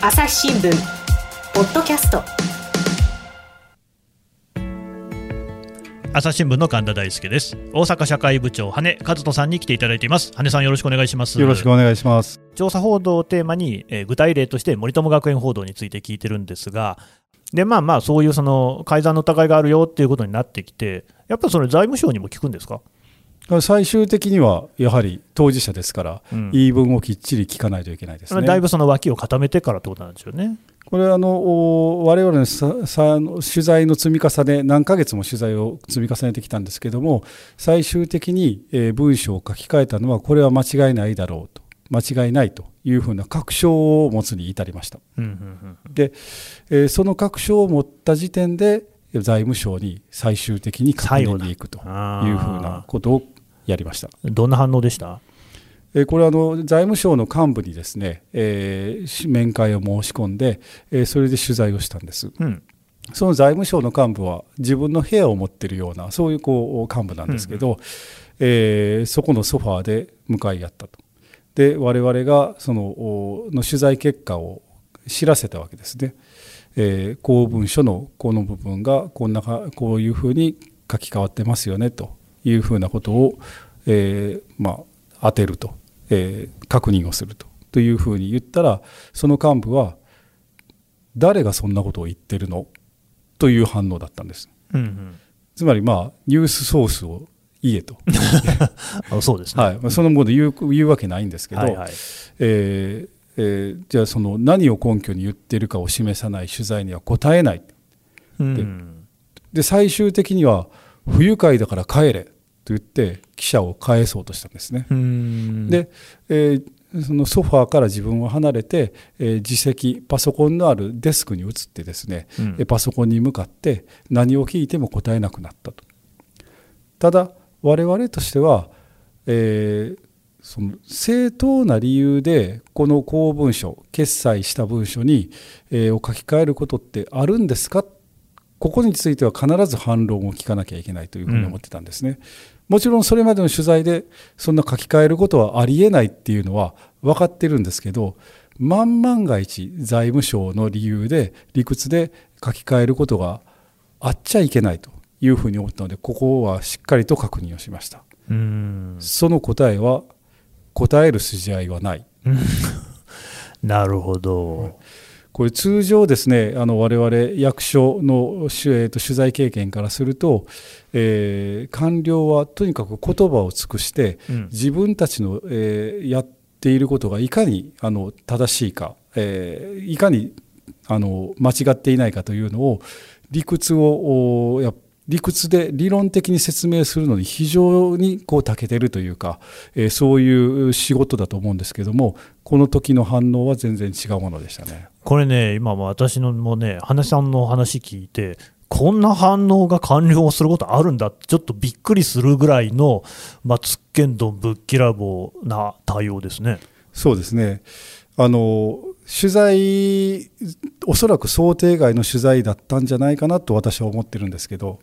朝日新聞ポッドキャスト。朝日新聞の神田大輔です。大阪社会部長羽根和人さんに来ていただいています。羽さんよろしくお願いします。よろしくお願いします。調査報道をテーマに、えー、具体例として森友学園報道について聞いてるんですがでまあまあそういうその改ざんの疑いがあるよっていうことになってきてやっぱりそれ財務省にも聞くんですか？最終的にはやはり当事者ですから、うん、言い分をきっちり聞かないといけないですね。だいぶその脇を固めてからってことなんですよね。これはあの我々のささ取材の積み重ね何ヶ月も取材を積み重ねてきたんですけども最終的に、え文章を書き換えたのはこれは間違いないだろうと間違いないというふうな確証を持つに至りました。で、えー、その確証を持った時点で財務省に最終的に確認に行くというふうなことをやりました。どんな反応でした？これはあの財務省の幹部にですね、えー、面会を申し込んで、えー、それで取材をしたんです、うん、その財務省の幹部は自分の部屋を持っているようなそういうこう幹部なんですけど、うん、えー、そこのソファーで向かい合ったと。で我々がそのの取材結果を知らせたわけですね、えー、公文書のこの部分がこんなこういうふうに書き換わってますよねというふうなことを、えー、まあ、当てると、えー、確認をすると。というふうに言ったらその幹部は誰がそんなことを言ってるの？という反応だったんです。うんうん、つまりまあニュースソースを言えと。そうですね、はい。まあ、そのもので言う言うわけないんですけど、はいはい、えーえー、じゃあその何を根拠に言ってるかを示さない取材には答えない、うん、で最終的には不愉快だから帰れと言って記者を返そうとしたんですね。で、えー、そのソファーから自分を離れて、えー、自席パソコンのあるデスクに移ってですね、うん、パソコンに向かって何を聞いても答えなくなったと。ただ我々としては、えー、その正当な理由でこの公文書決裁した文書に、えー、を書き換えることってあるんですか？ここについては必ず反論を聞かなきゃいけないというふうに思ってたんですね。うん、もちろんそれまでの取材でそんな書き換えることはありえないっていうのは分かってるんですけど万万が一財務省の理由で理屈で書き換えることがあっちゃいけないというふうに思ったのでここはしっかりと確認をしました。その答えは答える筋合いはない。なるほど。これ通常ですねあの我々役所の、えー、と取材経験からすると、えー、官僚はとにかく言葉を尽くして、うん、自分たちの、えー、やっていることがいかにあの正しいか、えー、いかにあの間違っていないかというのを理屈をや理屈で理論的に説明するのに非常にこう長けてるというか、えー、そういう仕事だと思うんですけどもこの時の反応は全然違うものでしたね。これね、今も私のもね、花さんの話聞いて、こんな反応が完了することあるんだって、ちょっとびっくりするぐらいの、まあ、つっけんどんぶっきらぼうな対応ですね。そうですねあの取材、おそらく想定外の取材だったんじゃないかなと私は思ってるんですけど、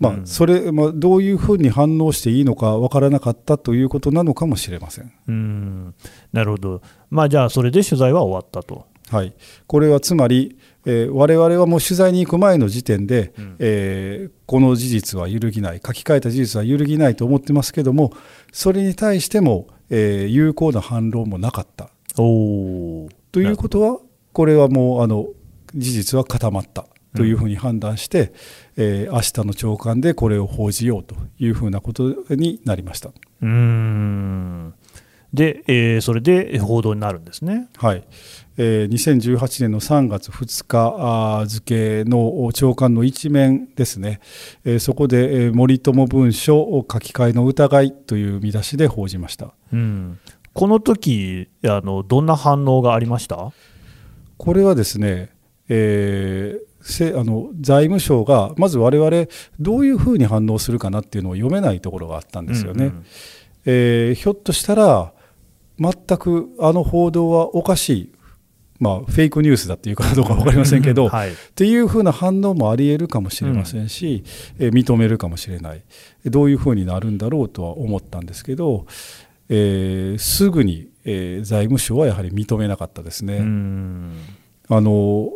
まあ、それ、まあ、どういうふうに反応していいのか分からなかったということなのかもしれません。うんなるほど、まあ、じゃあ、それで取材は終わったと。はい、これはつまり、えー、我々はもう取材に行く前の時点で、うん、えー、この事実は揺るぎない、書き換えた事実は揺るぎないと思ってますけども、それに対しても、えー、有効な反論もなかった。おということは、これはもうあの事実は固まった。というふうに判断して、うん、えー、明日の朝刊でこれを報じようというふうなことになりました。うん。で、えー、それで報道になるんですね。はい、えー、2018年の3月2日付の長官の一面ですね、えー、そこで森友文書書き換えの疑いという見出しで報じました、うん、この時あのどんな反応がありました？これはですね、えー、あの財務省がまず我々どういうふうに反応するかなっていうのを読めないところがあったんですよね。うんうん、えー、ひょっとしたら全くあの報道はおかしい、まあ、フェイクニュースだっていうかどうか分かりませんけど、はい、っていうふうな反応もありえるかもしれませんし、うん、え認めるかもしれない。どういうふうになるんだろうとは思ったんですけど、えー、すぐに、えー、財務省はやはり認めなかったですね。あの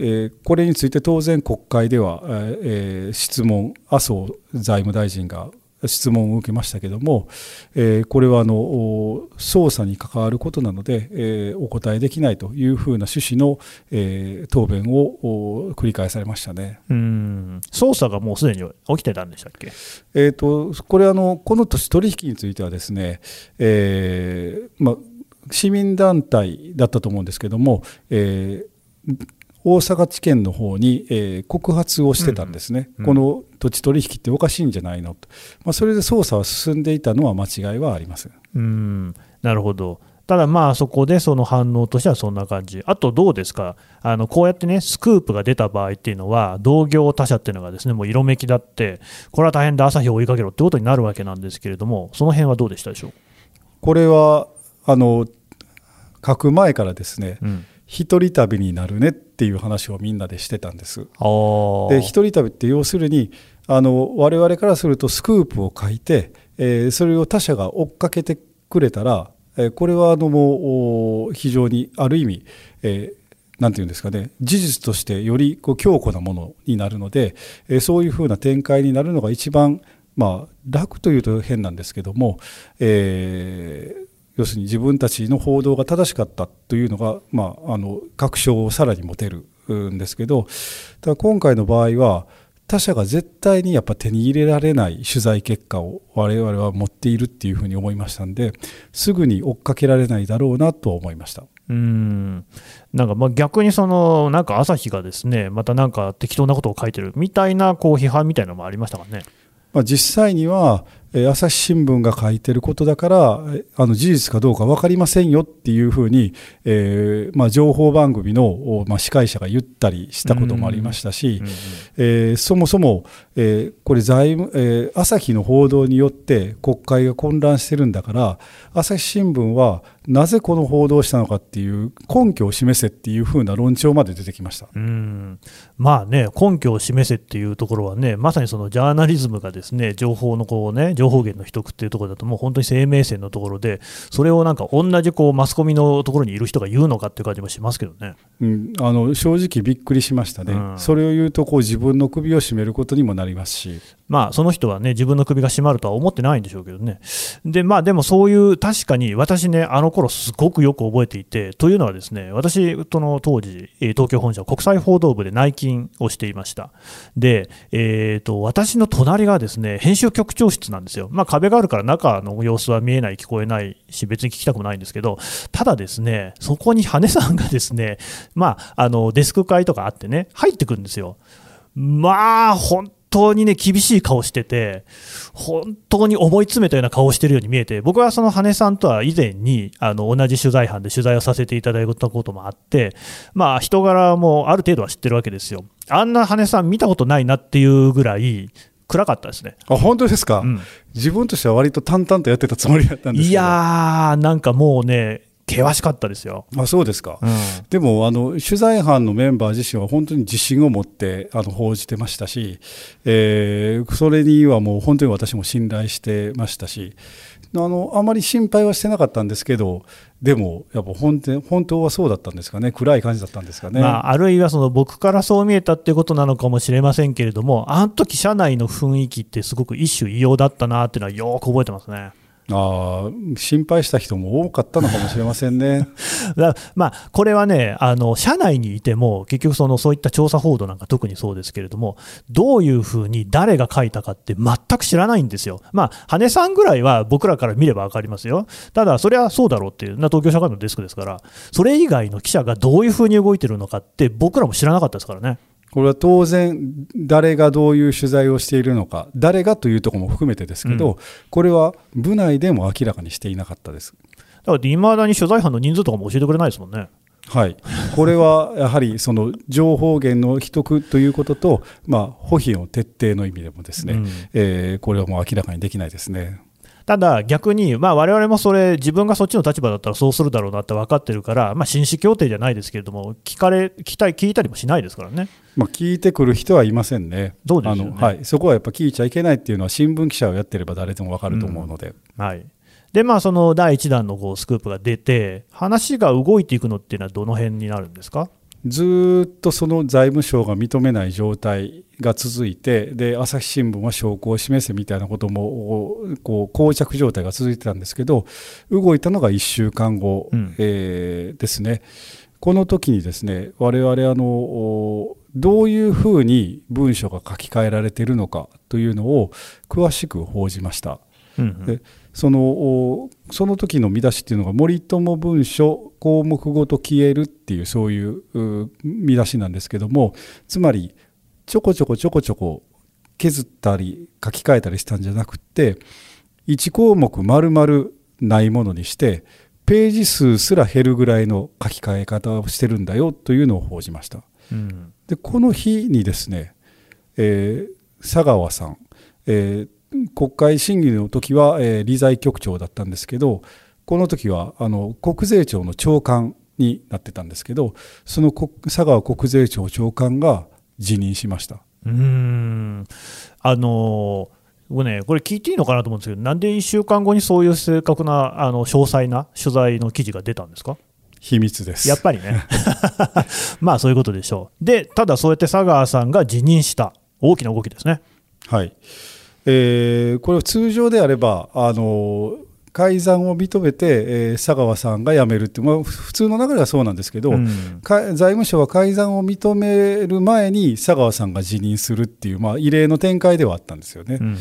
えー、これについて当然国会では、えー、質問麻生財務大臣が質問を受けましたけども、えー、これはあの捜査に関わることなので、えー、お答えできないというふうな趣旨の、えー、答弁を繰り返されましたね。うん。捜査がもうすでに起きてたんでしたっけ、えーと、これあの、この取引についてはですね、えーま、市民団体だったと思うんですけども、えー大阪地検の方に、えー、告発をしてたんですね、うんうん、この土地取引っておかしいんじゃないのと、まあ、それで捜査は進んでいたのは間違いはありません。うん。なるほど、ただまあそこでその反応としてはそんな感じ、あとどうですか、あのこうやってね、スクープが出た場合っていうのは、同業他社っていうのがですねもう色めきだって、これは大変で朝日を追いかけろってことになるわけなんですけれども、その辺はどうでしたでしょう？これはあの書く前からですね、うん。一人旅になるねっていう話をみんなでしてたんです。で一人旅って要するにあの我々からするとスクープを書いて、えー、それを他者が追っかけてくれたら、えー、これはあのもう非常にある意味、えーなんていうんですかね、事実としてよりこう強固なものになるので、えそういうふうな展開になるのが一番、まあ、楽というと変なんですけども、えー、要するに自分たちの報道が正しかったというのが、まあ、あの確証をさらに持てるんですけどただ今回の場合は他者が絶対にやっぱ手に入れられない取材結果を我々は持っているっていうふうに思いましたんですぐに追っかけられないだろうなと思いました。うんなんかまあ逆にそのなんか朝日がですねまたなんか適当なことを書いてるみたいなこう批判みたいなのもありましたかね？まあ、実際には朝日新聞が書いてることだからあの事実かどうか分かりませんよっていうふうに、えーまあ、情報番組の、まあ、司会者が言ったりしたこともありましたし、えー、そもそも、えー、これ財務、えー、朝日の報道によって国会が混乱してるんだから朝日新聞はなぜこの報道をしたのかっていう根拠を示せっていうふうな論調まで出てきました。うん。まあね、根拠を示せっていうところはね、まさにそのジャーナリズムがですね情報のこう、ね、情報源の秘匿っていうところだと、もう本当に生命線のところで、それをなんか同じこうマスコミのところにいる人が言うのかっていう感じもしますけどね、うん、あの正直びっくりしましたね、うん、それを言うとこう自分の首を絞めることにもなりますし。まあ、その人はね、自分の首が絞まるとは思ってないんでしょうけどね。で、まあ、でもそういう、確かに私ね、あの頃すごくよく覚えていて、というのはですね、私、その当時、東京本社国際報道部で内勤をしていました。で、えっ、ー、と、私の隣がですね、編集局長室なんですよ。まあ、壁があるから中の様子は見えない、聞こえないし、別に聞きたくもないんですけど、ただですね、そこに羽根さんがですね、まあ、あの、デスク会とかあってね、入ってくるんですよ。まあ、本当にね、厳しい顔してて、本当に思い詰めたような顔をしてるように見えて、僕はその羽さんとは以前に、あの、同じ取材班で取材をさせていただいたこともあって、まあ、人柄もある程度は知ってるわけですよ。あんな羽さん見たことないなっていうぐらい、暗かったですね。あ、本当ですか、うん、自分としては割と淡々とやってたつもりだったんですいやー、なんかもうね、険しかったですよ。あそうですか、うん、でもあの取材班のメンバー自身は本当に自信を持ってあの報じてましたし、えー、それにはもう本当に私も信頼してましたしあのあまり心配はしてなかったんですけどでもやっぱ本当本当はそうだったんですかね暗い感じだったんですかね、まあ、あるいはその僕からそう見えたっていうことなのかもしれませんけれどもあの時社内の雰囲気ってすごく一種異様だったなっていうのはよく覚えてますね。あ心配した人も多かったのかもしれませんね。まあ、これはねあの、社内にいても、結局その、そういった調査報道なんか特にそうですけれども、どういうふうに誰が書いたかって全く知らないんですよ、まあ、羽さんぐらいは僕らから見れば分かりますよ、ただ、それはそうだろうっていう、な東京社会のデスクですから、それ以外の記者がどういうふうに動いてるのかって、僕らも知らなかったですからね。これは当然、誰がどういう取材をしているのか、誰がというところも含めてですけど、うん、これは部内でも明らかにしていなかったです。だから、いまだに取材班の人数とかも教えてくれないですもんね。はい、これはやはりその情報源の秘匿ということと、まあ、保秘の徹底の意味でもですね、うん、えー、これはもう明らかにできないですね。ただ逆に、まあ、我々もそれ、自分がそっちの立場だったらそうするだろうなって分かってるから、まあ、紳士協定じゃないですけれども、聞かれ聞きたい聞いたりもしないですからね。まあ、聞いてくる人はいませんね。どうです、ね、はい、そこはやっぱ聞いちゃいけないっていうのは、新聞記者をやってれば誰でも分かると思うので。うん、はいで、まあ、その第1弾のこうスクープが出て、話が動いていくのっていうのは、どの辺になるんですか？ずっとその財務省が認めない状態が続いて、で朝日新聞は証拠を示せみたいなことも、こう膠着状態が続いてたんですけど、動いたのが1週間後、うん、えー、ですね。この時にですね、我々あのどういうふうに文書が書き換えられているのかというのを詳しく報じました。うんうん、でそのその時の見出しっていうのが「森友文書項目ごと消える」っていうそういう見出しなんですけどもつまりちょこちょこちょこちょこ削ったり書き換えたりしたんじゃなくて1項目丸々ないものにしてページ数すら減るぐらいの書き換え方をしてるんだよというのを報じました。うん、でこの日にですね、えー、佐川さん、えー国会審議の時は、えー、理財局長だったんですけどこの時はあの国税庁の長官になってたんですけどその佐川国税庁長官が辞任しました。うん。あの僕ね、これ聞いていいのかなと思うんですけど、なんで1週間後にそういう正確な、あの詳細な取材の記事が出たんですか？秘密です。やっぱりね、まあそういうことでしょう。で、ただそうやって佐川さんが辞任した、大きな動きですね。はいえー、これ通常であればあの改ざんを認めて、えー、佐川さんが辞めるって、まあ、普通の流れはそうなんですけど、うん、財務省は改ざんを認める前に佐川さんが辞任するっていう、まあ、異例の展開ではあったんですよね。うん、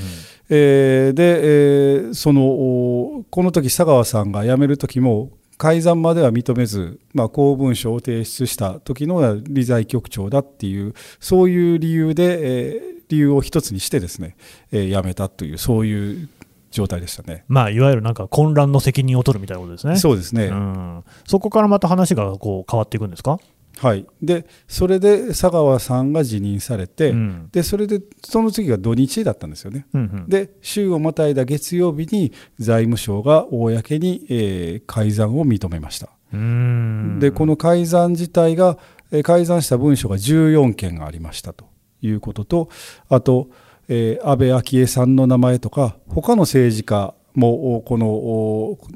えー、で、えー、そのこの時佐川さんが辞める時も改ざんまでは認めず、まあ、公文書を提出した時の理財局長だっていうそういう理由で、えー理由を一つにしてですね、えー、辞めたというそういう状態でしたね、まあ、いわゆるなんか混乱の責任を取るみたいなことですね。そうですね、うん、そこからまた話がこう変わっていくんですか？はい、でそれで佐川さんが辞任されて、うん、でそれでその次が土日だったんですよね、うんうん、で週をまたいだ月曜日に財務省が公に、えー、改ざんを認めました。でこの改ざん自体が、えー、改ざんした文書が14件ありましたということとあと、えー、安倍昭恵さんの名前とか他の政治家もこの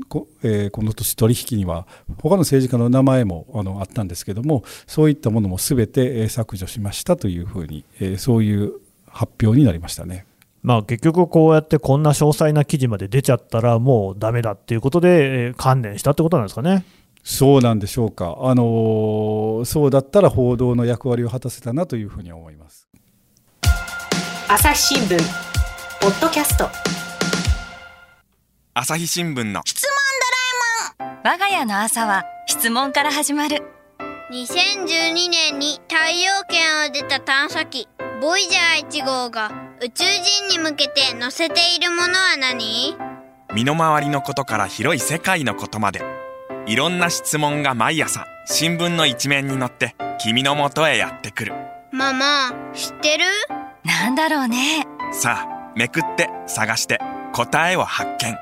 こ,、えー、この年取引には他の政治家の名前もあのあったんですけどもそういったものも全て削除しましたというふうに、えー、そういう発表になりましたね。まあ、結局、こうやってこんな詳細な記事まで出ちゃったらもうだめだっていうことで、えー、観念したってことなんですかね。そうなんでしょうか、あのー、そうだったら報道の役割を果たせたなというふうに思います。朝日新聞。ポッドキャスト。朝日新聞の。質問ドラえもん。我が家の朝は質問から始まる。2012年に太陽圏を出た探査機ボイジャー1号が宇宙人に向けて載せているものは何？身の回りのことから広い世界のことまで。いろんな質問が毎朝新聞の一面に載って君のもとへやってくる。ママ知ってる？なんだろうね。さあめくって探して答えを発見。あっ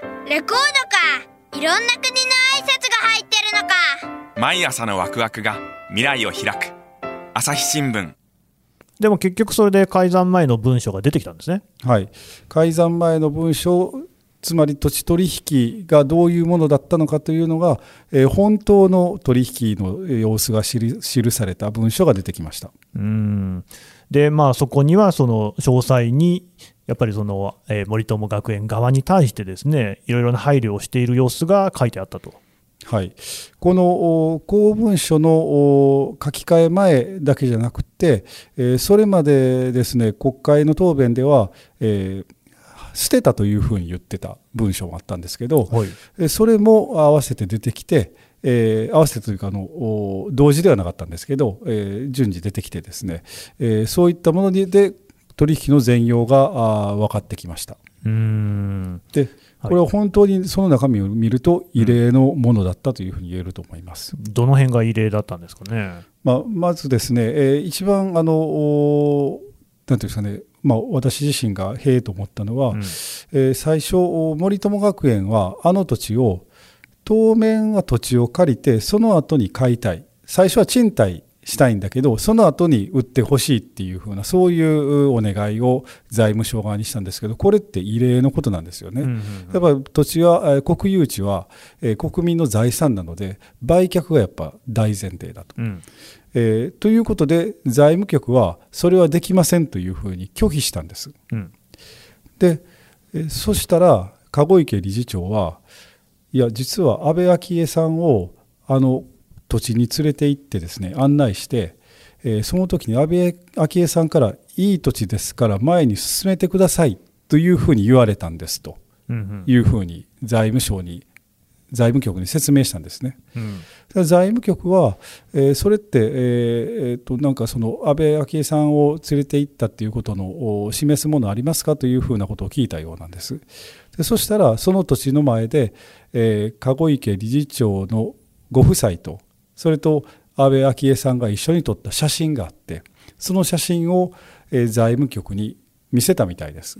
た。レコードか。いろんな国の挨拶が入ってるのか。毎朝のワクワクが未来を開く。朝日新聞。でも結局それで改ざん前の文書が出てきたんですね。はい。改ざん前の文書つまり土地取引がどういうものだったのかというのが、えー、本当の取引の様子が記された文書が出てきました。うん。で、まあ、そこにはその詳細にやっぱりその、えー、森友学園側に対してですねいろいろな配慮をしている様子が書いてあったと。はい、この公文書の書き換え前だけじゃなくて、えー、それまでですね国会の答弁では、えー、捨てたというふうに言ってた文章もあったんですけど、はい、それも合わせて出てきて、えー、合わせてというかあの同時ではなかったんですけど、えー、順次出てきてですね、えー、そういったもので取引の全容があ分かってきました。うんでこれは本当にその中身を見ると異例のものだったというふうに言えると思います。どの辺が異例だったんですかね。まあ、まずですね、えー、一番あのなんていうんですかねまあ、私自身がへえと思ったのは、うん、えー、最初森友学園はあの土地を当面は土地を借りてその後に買いたい最初は賃貸したいんだけどその後に売ってほしいっていうふうなそういうお願いを財務省側にしたんですけどこれって異例のことなんですよね。やっぱ土地は国有地は国民の財産なので売却がやっぱ大前提だと。うんえー、ということで財務局はそれはできませんというふうに拒否したんです。うん、で、えー、そしたら籠池理事長はいや実は安倍昭恵さんをあの土地に連れて行ってですね案内して、えー、その時に安倍昭恵さんから「いい土地ですから前に進めてください」というふうに言われたんですと。いうふうに財務省に財務局に説明したんですね。うん、財務局は、えー、それって、えーえー、となんかその安倍昭恵さんを連れて行ったっていうことの示すものありますかというふうなことを聞いたようなんです。でそしたらその土地の前で、えー、籠池理事長のご夫妻とそれと安倍昭恵さんが一緒に撮った写真があってその写真を、えー、財務局に見せたみたいです。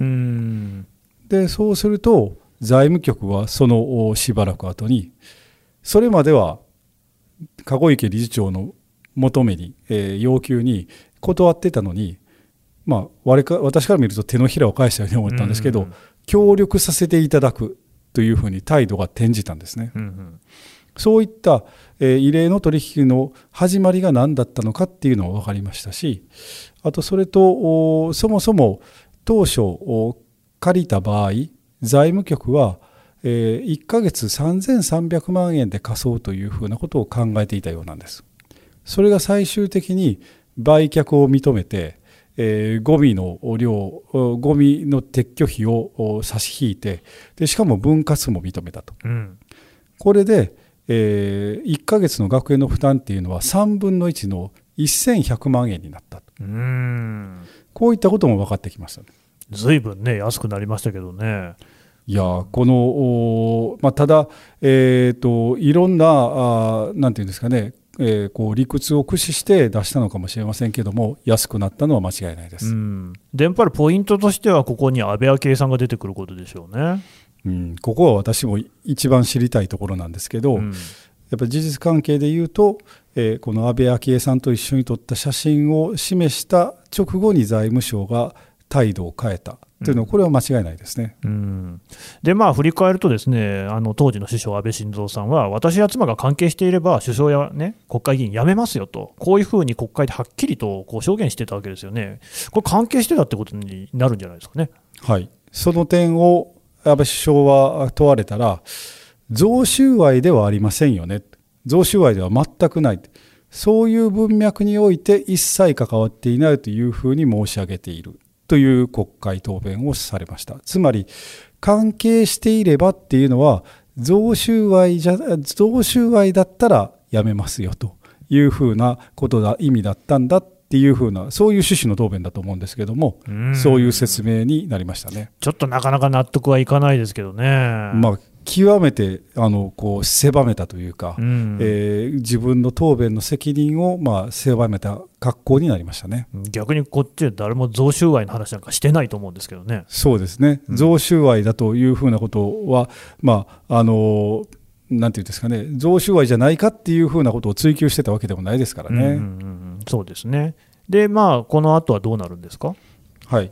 でそうすると財務局はそのしばらく後にそれまでは籠池理事長の求めに、えー、要求に断ってたのに、まあ、我か私から見ると手のひらを返したように思ったんですけど、協力させていただくというふうに態度が転じたんですね。うんうん、そういった、えー、異例の取引の始まりが何だったのかっていうのは分かりましたしあとそれとそもそも当初借りた場合財務局は、えー、1ヶ月3300万円で貸そうというふうなことを考えていたようなんです。それが最終的に売却を認めて、えー、ゴミの量ゴミの撤去費を差し引いてでしかも分割も認めたと、うん、これで、えー、1ヶ月の学園の負担っていうのは3分の1の1100万円になったとうんこういったことも分かってきましたね。ずいぶんね安くなりましたけどね。いやこの、まあ、ただ、えーと、いろんなあなんていうんですかね、えー、こう理屈を駆使して出したのかもしれませんけども安くなったのは間違いないです。うん、でやっぱりポイントとしてはここに安倍昭恵さんが出てくることでしょうね。うん、ここは私も一番知りたいところなんですけど、うん、やっぱり事実関係で言うと、えー、この安倍昭恵さんと一緒に撮った写真を示した直後に財務省が態度を変えた。というのは、これは間違いないですね、うん、でまあ、振り返ると、ですねあの当時の首相、安倍晋三さんは、私や妻が関係していれば、首相や、ね、国会議員辞めますよと、こういうふうに国会ではっきりとこう証言してたわけですよね、これ、関係してたってことになるんじゃないですかね。はい。その点を安倍首相は問われたら、贈収賄ではありませんよね、贈収賄では全くない、そういう文脈において一切関わっていないというふうに申し上げている。という国会答弁をされました。つまり、関係していればっていうのは、贈収賄じゃ、贈収賄だったらやめますよというふうなことだ、意味だったんだっていうふうな、そういう趣旨の答弁だと思うんですけども、うそういう説明になりましたね。ちょっとなかなか納得はいかないですけどね。まあ極めてあのこう狭めたというか、うん、えー、自分の答弁の責任をまあ狭めた格好になりましたね。逆にこっちは誰も贈収賄の話なんかしてないと思うんですけどね。そうですね、贈収賄だというふうなことは、まあ、あのなんていうんですかね、贈収賄じゃないかっていうふうなことを追求してたわけでもないですからね。うんうんうん、そうですね。で、まあ、この後はどうなるんですか？はい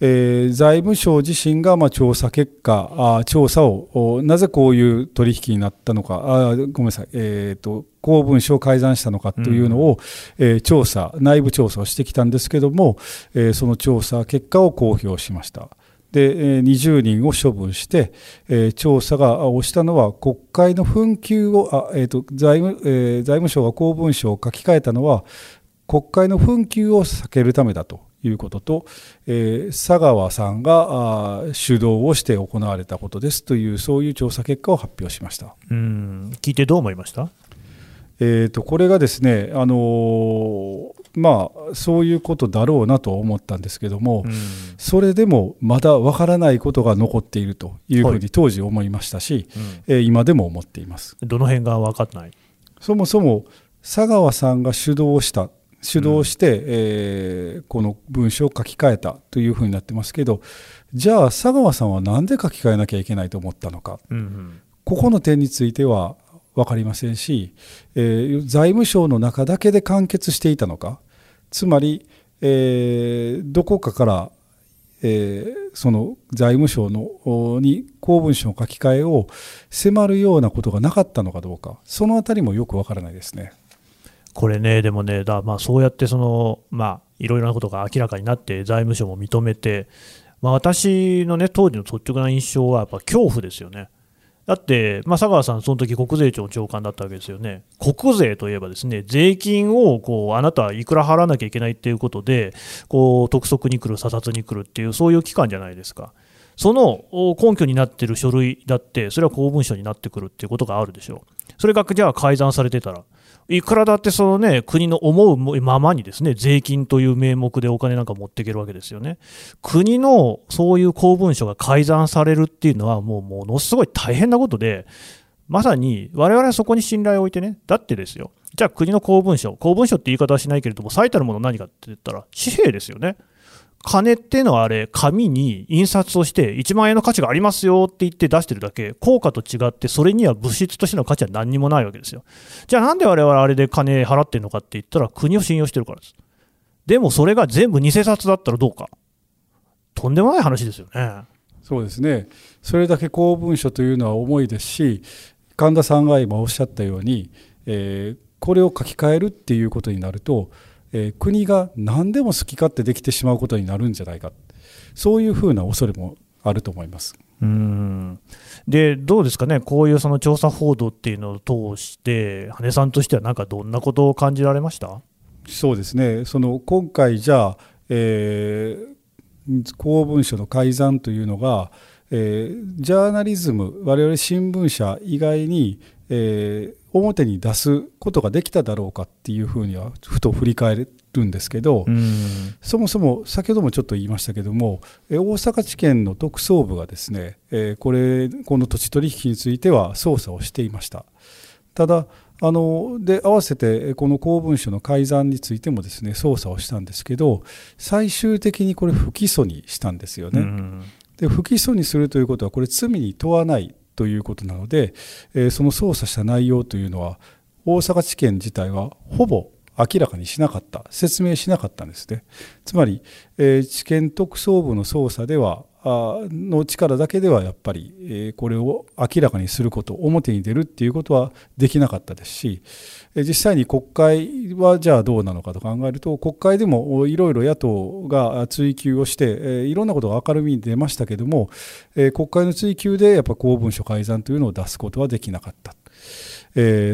えー、財務省自身がまあ調査結果あ、調査をなぜこういう取引になったのか、あごめんなさい、えーと、公文書を改ざんしたのかというのを、うん、えー、調査、内部調査をしてきたんですけども、えー、その調査結果を公表しました。で20人を処分して、えー、調査が押したのは国会の紛糾をあ、えーと財務えー、財務省が公文書を書き換えたのは国会の紛糾を避けるためだということと、えー、佐川さんが主導をして行われたことですというそういう調査結果を発表しました。うん。聞いてどう思いました？えーと、これがですね、あのー、まあ、そういうことだろうなと思ったんですけども、うん、それでもまだわからないことが残っているというふうに当時思いましたし、はいうん、今でも思っています。どの辺が分かんない？そもそも佐川さんが主導した主導して、うん、えー、この文章を書き換えたというふうになってますけどじゃあ佐川さんは何で書き換えなきゃいけないと思ったのか、うんうん、ここの点については分かりませんし、えー、財務省の中だけで完結していたのか？つまり、えー、どこかから、えー、その財務省のに公文書の書き換えを迫るようなことがなかったのかどうかそのあたりもよく分からないですね。これね、でもね、だまあそうやってその、まあ、いろいろなことが明らかになって、財務省も認めて、まあ、私のね、当時の率直な印象は、やっぱ恐怖ですよね。だって、まあ、佐川さん、その時国税庁長官だったわけですよね、国税といえば、ですね税金をこうあなたはいくら払わなきゃいけないっていうことで、こう督促に来る、査察に来るっていう、そういう機関じゃないですか。その根拠になってる書類だって、それは公文書になってくるっていうことがあるでしょう。それがじゃあ改ざんされてたら、いくらだってその、ね、国の思うままにですね税金という名目でお金なんか持っていけるわけですよね。国のそういう公文書が改ざんされるっていうのは、もうものすごい大変なことで、まさに我々はそこに信頼を置いてね、だってですよ、じゃあ国の公文書、公文書って言い方はしないけれども、最たるもの何かって言ったら、紙幣ですよね。金っていうのはあれ、紙に印刷をして、1万円の価値がありますよって言って出してるだけ、効果と違って、それには物質としての価値は何にもないわけですよ。じゃあなんで我々あれで金払ってるのかって言ったら、国を信用してるからです。でもそれが全部偽札だったらどうか。とんでもない話ですよね。そうですね。それだけ公文書というのは重いですし、神田さんが今おっしゃったように、えー、これを書き換えるっていうことになると、えー、国が何でも好き勝手できてしまうことになるんじゃないか。そういうふうな恐れもあると思います。うん。でどうですかね、こういうその調査報道っていうのを通して、羽根さんとしては、なんかどんなことを感じられました？そうですね、その今回、じゃあ、えー、公文書の改ざんというのが、えー、ジャーナリズム、我々新聞社以外に、えー、表に出すことができただろうかっていうふうにはふと振り返るんですけど、そもそも先ほどもちょっと言いましたけども大阪地検の特捜部がですね、えこれこの土地取引については捜査をしていました。ただあので合わせてこの公文書の改ざんについてもですね捜査をしたんですけど最終的にこれ不起訴にしたんですよね。で不起訴にするということはこれ罪に問わないということなので、え、その捜査した内容というのは大阪地検自体はほぼ明らかにしなかった説明しなかったんですね。つまり、えー、地検特捜部の捜査ではの力だけではやっぱり、これを明らかにすること表に出るっていうことはできなかったですし実際に国会はじゃあどうなのかと考えると国会でもいろいろ野党が追及をしていろんなことが明るみに出ましたけども国会の追及でやっぱ公文書改ざんというのを出すことはできなかった。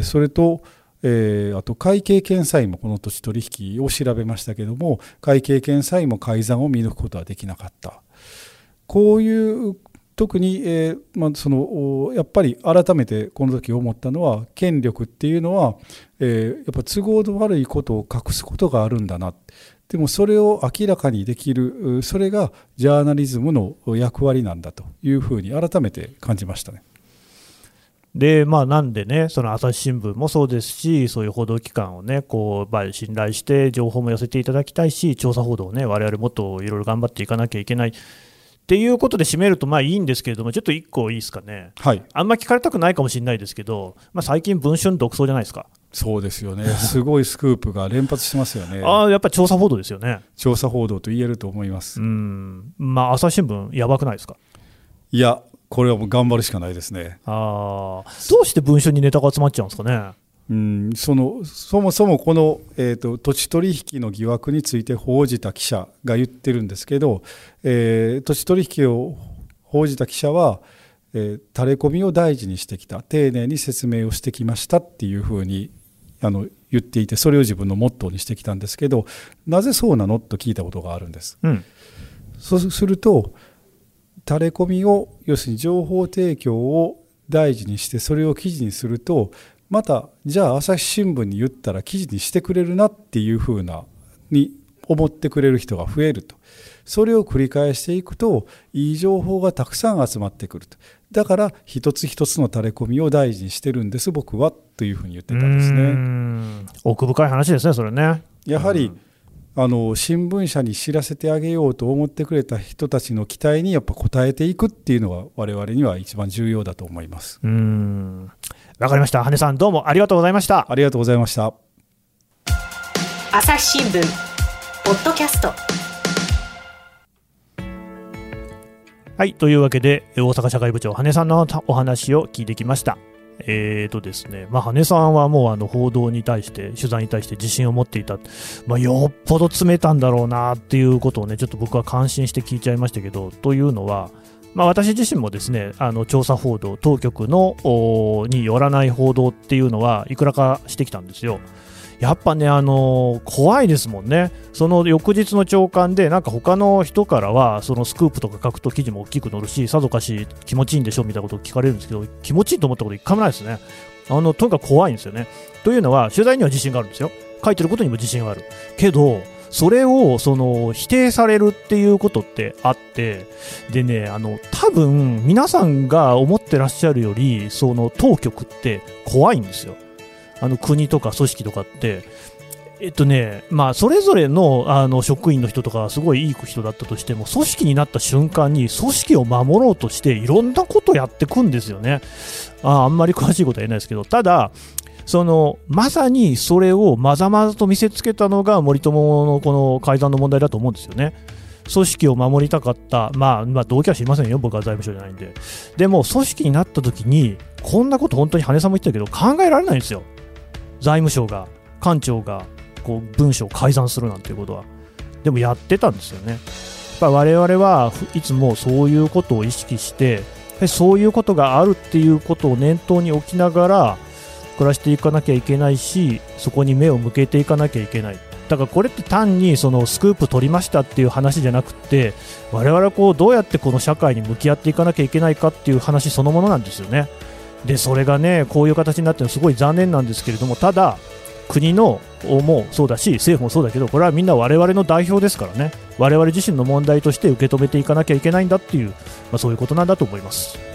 それとえー、あと会計検査院もこの土地取引を調べましたけども会計検査院も改ざんを見抜くことはできなかったこういう特に、えーまあ、そのやっぱり改めてこの時思ったのは権力っていうのは、えー、やっぱ都合の悪いことを隠すことがあるんだなでもそれを明らかにできるそれがジャーナリズムの役割なんだというふうに改めて感じましたね。でまあ、なんでね、その朝日新聞もそうですし、そういう報道機関をね、こうまあ、信頼して情報も寄せていただきたいし、調査報道をね、我々もっといろいろ頑張っていかなきゃいけない。っていうことで締めるとまあいいんですけれども、ちょっと1個いいですかね、はい、あんま聞かれたくないかもしれないですけど、まあ、最近、文春独走じゃないですか。そうですよね、すごいスクープが連発してますよね。あやっぱり調査報道ですよね。調査報道と言えると思います。うん、まあ、朝日新聞、やばくないですか？いや、これはもう頑張るしかないですね。あどうして文春にネタが集まっちゃうんですかね？うんそのそもそもこの、えーと、土地取引の疑惑について報じた記者が言ってるんですけど、えー、土地取引を報じた記者は、えー、垂れ込みを大事にしてきた丁寧に説明をしてきましたっていうふうにあの言っていてそれを自分のモットーにしてきたんですけどなぜそうなのと聞いたことがあるんです。うん、そうすると垂れ込みを要するに情報提供を大事にしてそれを記事にするとまたじゃあ朝日新聞に言ったら記事にしてくれるなっていうふうなに思ってくれる人が増えると。それを繰り返していくといい情報がたくさん集まってくると。だから一つ一つの垂れ込みを大事にしてるんです僕はというふうに言ってたんですね。奥深い話ですねそれね。やはり、あの新聞社に知らせてあげようと思ってくれた人たちの期待にやっぱ応えていくっていうのが我々には一番重要だと思います。うんわかりました。羽根さんどうもありがとうございました。ありがとうございました。朝日新聞ポッドキャスト。はいというわけで大阪社会部長羽根さんのお話を聞いてきました。えーとですね、まあ、羽根さんはもうあの報道に対して、取材に対して自信を持っていた、まあ、よっぽど詰めたんだろうなっていうことをね、ちょっと僕は感心して聞いちゃいましたけど、というのは、まあ、私自身もですねあの調査報道、当局のによらない報道っていうのはいくらかしてきたんですよ。やっぱね、あのー、怖いですもんね、その翌日の朝刊で、なんか他の人からは、そのスクープとか書くと記事も大きく載るし、さぞかし気持ちいいんでしょみたいなことを聞かれるんですけど、気持ちいいと思ったこと一回もないですね。あのとにかく怖いんですよね。というのは、取材には自信があるんですよ。書いてることにも自信がある。けど、それをその否定されるっていうことってあって、でね、あの多分皆さんが思ってらっしゃるより、その当局って怖いんですよ。あの国とか組織とかって、えっとね、まあ、それぞれのあの職員の人とかすごいいい人だったとしても、組織になった瞬間に組織を守ろうとして、いろんなことやってくんですよね。ああんまり詳しいことは言えないですけど、ただ、そのまさにそれをまざまざと見せつけたのが森友のこの改ざんの問題だと思うんですよね。組織を守りたかった、まあ、まあ、動機は知りませんよ、僕は財務省じゃないんで。でも、組織になった時に、こんなこと本当に羽根さんも言ってたけど、考えられないんですよ。財務省が、官庁がこう文書を改ざんするなんていうことは。でもやってたんですよね。やっぱ我々はいつもそういうことを意識して、そういうことがあるっていうことを念頭に置きながら暮らしていかなきゃいけないし、そこに目を向けていかなきゃいけない。だからこれって単にそのスクープ取りましたっていう話じゃなくて我々はこうどうやってこの社会に向き合っていかなきゃいけないかっていう話そのものなんですよね。でそれがねこういう形になってるのすごい残念なんですけれどもただ国のもそうだし政府もそうだけどこれはみんな我々の代表ですからね我々自身の問題として受け止めていかなきゃいけないんだっていう、まあ、そういうことなんだと思います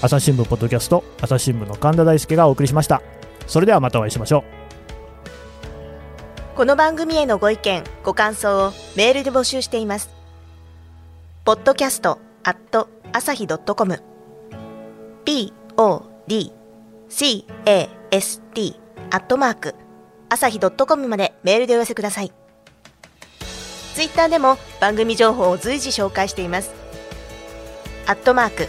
朝日新聞ポッドキャスト朝日新聞の神田大輔がお送りしました。それではまたお会いしましょう。この番組へのご意見ご感想をメールで募集しています。ポッドキャストアット朝日ドットコム。podcast アットマーク朝日ドットコムまでメールでお寄せください。ツイッターでも番組情報を随時紹介しています。アットマーク